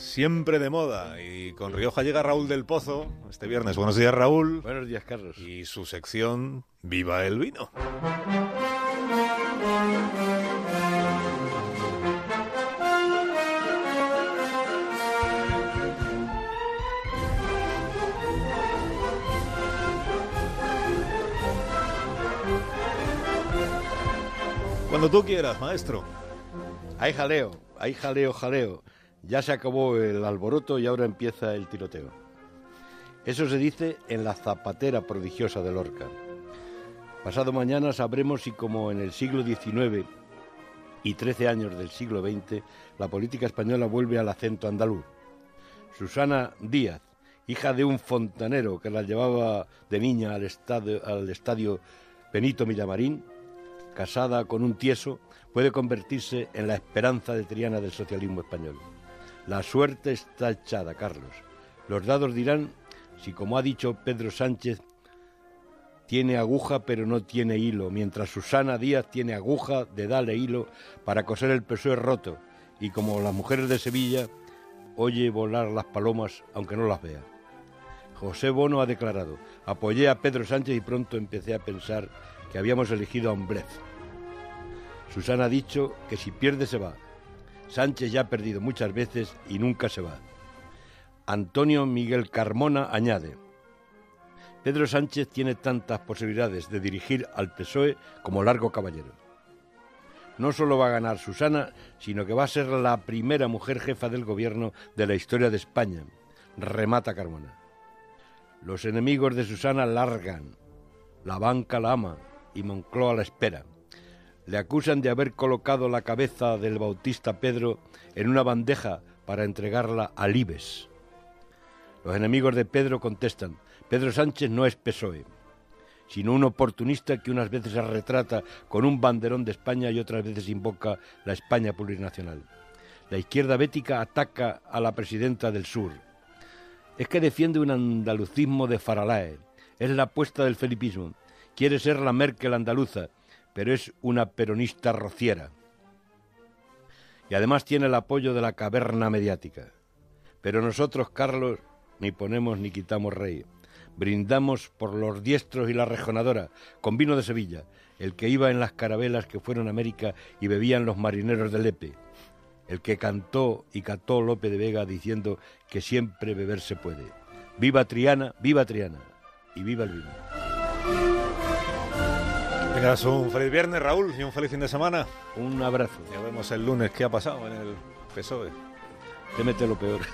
siempre de moda. Y con Rioja llega Raúl del Pozo este viernes. Buenos días, Raúl. Buenos días, Carlos. Y su sección Viva el vino. Cuando tú quieras, maestro. Hay jaleo, hay jaleo, jaleo. Ya se acabó el alboroto y ahora empieza el tiroteo. Eso se dice en la zapatera prodigiosa de Lorca. Pasado mañana sabremos si como en el siglo XIX y 13 años del siglo XX la política española vuelve al acento andaluz. Susana Díaz, hija de un fontanero que la llevaba de niña al estadio, al estadio Benito Millamarín, casada con un tieso, puede convertirse en la esperanza de Triana del socialismo español. La suerte está echada, Carlos. Los dados dirán si, como ha dicho Pedro Sánchez, tiene aguja pero no tiene hilo, mientras Susana Díaz tiene aguja de darle hilo para coser el PSOE roto y como las mujeres de Sevilla oye volar las palomas aunque no las vea. José Bono ha declarado, apoyé a Pedro Sánchez y pronto empecé a pensar que habíamos elegido a un blef. Susana ha dicho que si pierde se va. Sánchez ya ha perdido muchas veces y nunca se va. Antonio Miguel Carmona añade, Pedro Sánchez tiene tantas posibilidades de dirigir al PSOE como Largo Caballero. No solo va a ganar Susana, sino que va a ser la primera mujer jefa del gobierno de la historia de España, remata Carmona. Los enemigos de Susana largan, la banca la ama y Moncloa la espera. Le acusan de haber colocado la cabeza del bautista Pedro en una bandeja para entregarla a Libes. Los enemigos de Pedro contestan, Pedro Sánchez no es PSOE, sino un oportunista que unas veces se retrata con un banderón de España y otras veces invoca la España plurinacional. La izquierda bética ataca a la presidenta del sur. Es que defiende un andalucismo de Faralae. Es la apuesta del felipismo. Quiere ser la Merkel andaluza, pero es una peronista rociera. Y además tiene el apoyo de la caverna mediática. Pero nosotros, Carlos, ni ponemos ni quitamos rey. Brindamos por los diestros y la rejonadora, con vino de Sevilla, el que iba en las carabelas que fueron a América y bebían los marineros de Lepe, el que cantó y cató Lope de Vega diciendo que siempre beber se puede. Viva Triana, viva Triana y viva el vino. Tengas un feliz viernes, Raúl, y un feliz fin de semana. Un abrazo. Ya vemos el lunes qué ha pasado en el PSOE. Témete lo peor.